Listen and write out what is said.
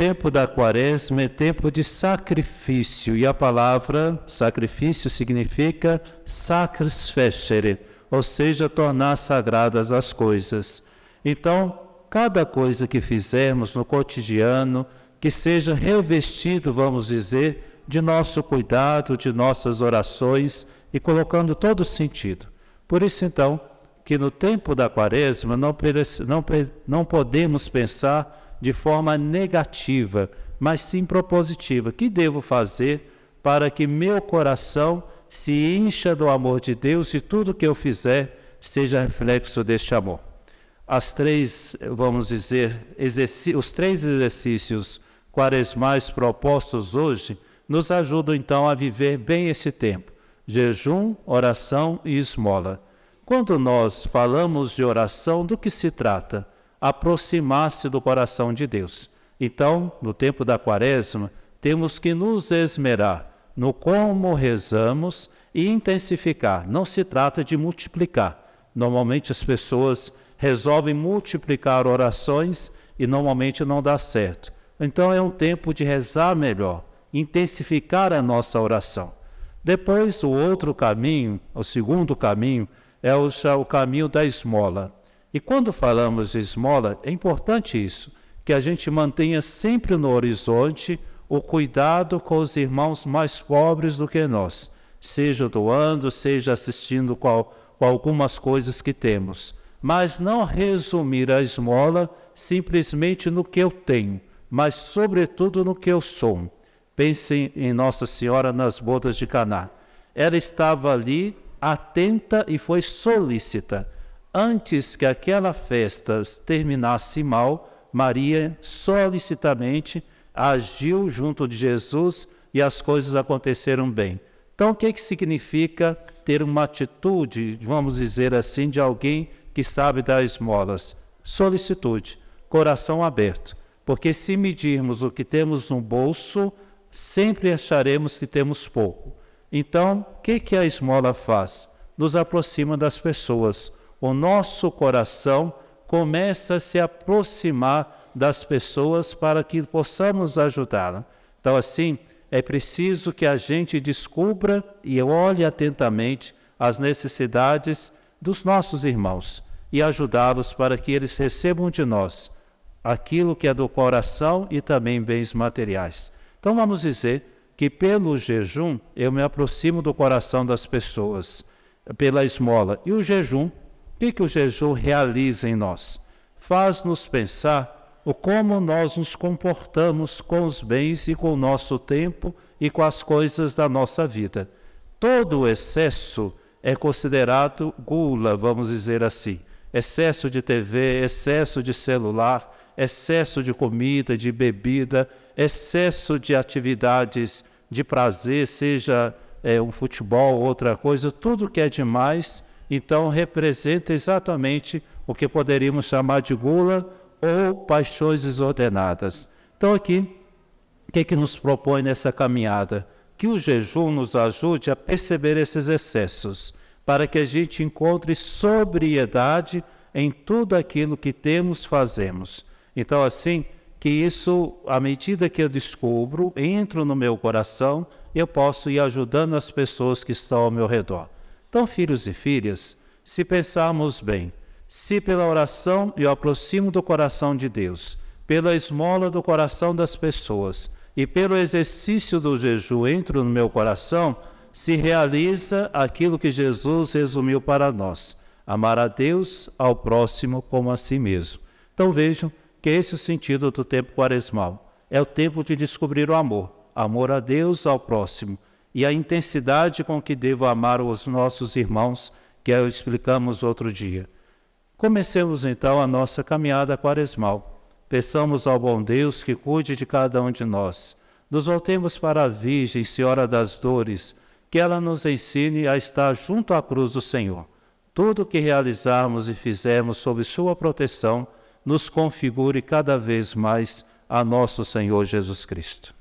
tempo da quaresma é tempo de sacrifício, e a palavra sacrifício significa sacris fecere, ou seja, tornar sagradas as coisas. Então, cada coisa que fizermos no cotidiano, que seja revestido, vamos dizer, de nosso cuidado, de nossas orações e colocando todo sentido. Por isso, então, que no tempo da quaresma não, não, não podemos pensar de forma negativa, mas sim propositiva. O que devo fazer para que meu coração se encha do amor de Deus e tudo que eu fizer seja reflexo deste amor? As três, vamos dizer, os três exercícios quaresmais propostos hoje nos ajudam então a viver bem esse tempo: jejum, oração e esmola. Quando nós falamos de oração, do que se trata? Aproximar-se do coração de Deus. Então, no tempo da quaresma, temos que nos esmerar no como rezamos e intensificar. Não se trata de multiplicar. Normalmente as pessoas resolvem multiplicar orações e normalmente não dá certo. Então é um tempo de rezar melhor, intensificar a nossa oração. Depois, o outro caminho, o segundo caminho, é o, o caminho da esmola. E quando falamos de esmola, é importante isso, que a gente mantenha sempre no horizonte o cuidado com os irmãos mais pobres do que nós, seja doando, seja assistindo com, com algumas coisas que temos. Mas não resumir a esmola simplesmente no que eu tenho, mas sobretudo no que eu sou. Pensem em Nossa Senhora nas bodas de Caná. Ela estava ali atenta e foi solícita. Antes que aquela festa terminasse mal, Maria solicitamente agiu junto de Jesus e as coisas aconteceram bem. Então, o que, que significa ter uma atitude, vamos dizer assim, de alguém que sabe dar esmolas? Solicitude, coração aberto. Porque se medirmos o que temos no bolso, sempre acharemos que temos pouco. Então, o que, que a esmola faz? Nos aproxima das pessoas. O nosso coração começa a se aproximar das pessoas para que possamos ajudá-la. Então, assim, é preciso que a gente descubra e olhe atentamente as necessidades dos nossos irmãos e ajudá-los para que eles recebam de nós aquilo que é do coração e também bens materiais. Então, vamos dizer que pelo jejum eu me aproximo do coração das pessoas, pela esmola. E o jejum, que, que o jejum realiza em nós? Faz-nos pensar o como nós nos comportamos com os bens e com o nosso tempo e com as coisas da nossa vida. Todo excesso é considerado gula, vamos dizer assim. Excesso de TV, excesso de celular, excesso de comida, de bebida, excesso de atividades de prazer, seja é, um futebol, outra coisa, tudo que é demais, então representa exatamente o que poderíamos chamar de gula ou paixões desordenadas. Então aqui, o que, que nos propõe nessa caminhada? Que o jejum nos ajude a perceber esses excessos, para que a gente encontre sobriedade em tudo aquilo que temos, fazemos. Então, assim, que isso, à medida que eu descubro, entro no meu coração, eu posso ir ajudando as pessoas que estão ao meu redor. Então, filhos e filhas, se pensarmos bem, se pela oração eu aproximo do coração de Deus, pela esmola do coração das pessoas e pelo exercício do jejum entro no meu coração, se realiza aquilo que Jesus resumiu para nós: amar a Deus, ao próximo como a si mesmo. Então vejam que esse é o sentido do tempo quaresmal. É o tempo de descobrir o amor, amor a Deus, ao próximo, e a intensidade com que devo amar os nossos irmãos, que explicamos outro dia. Comecemos então a nossa caminhada quaresmal. Peçamos ao bom Deus que cuide de cada um de nós. Nos voltemos para a Virgem, Senhora das Dores, que ela nos ensine a estar junto à cruz do Senhor. Tudo o que realizarmos e fizermos sob Sua proteção, nos configure cada vez mais a nosso Senhor Jesus Cristo.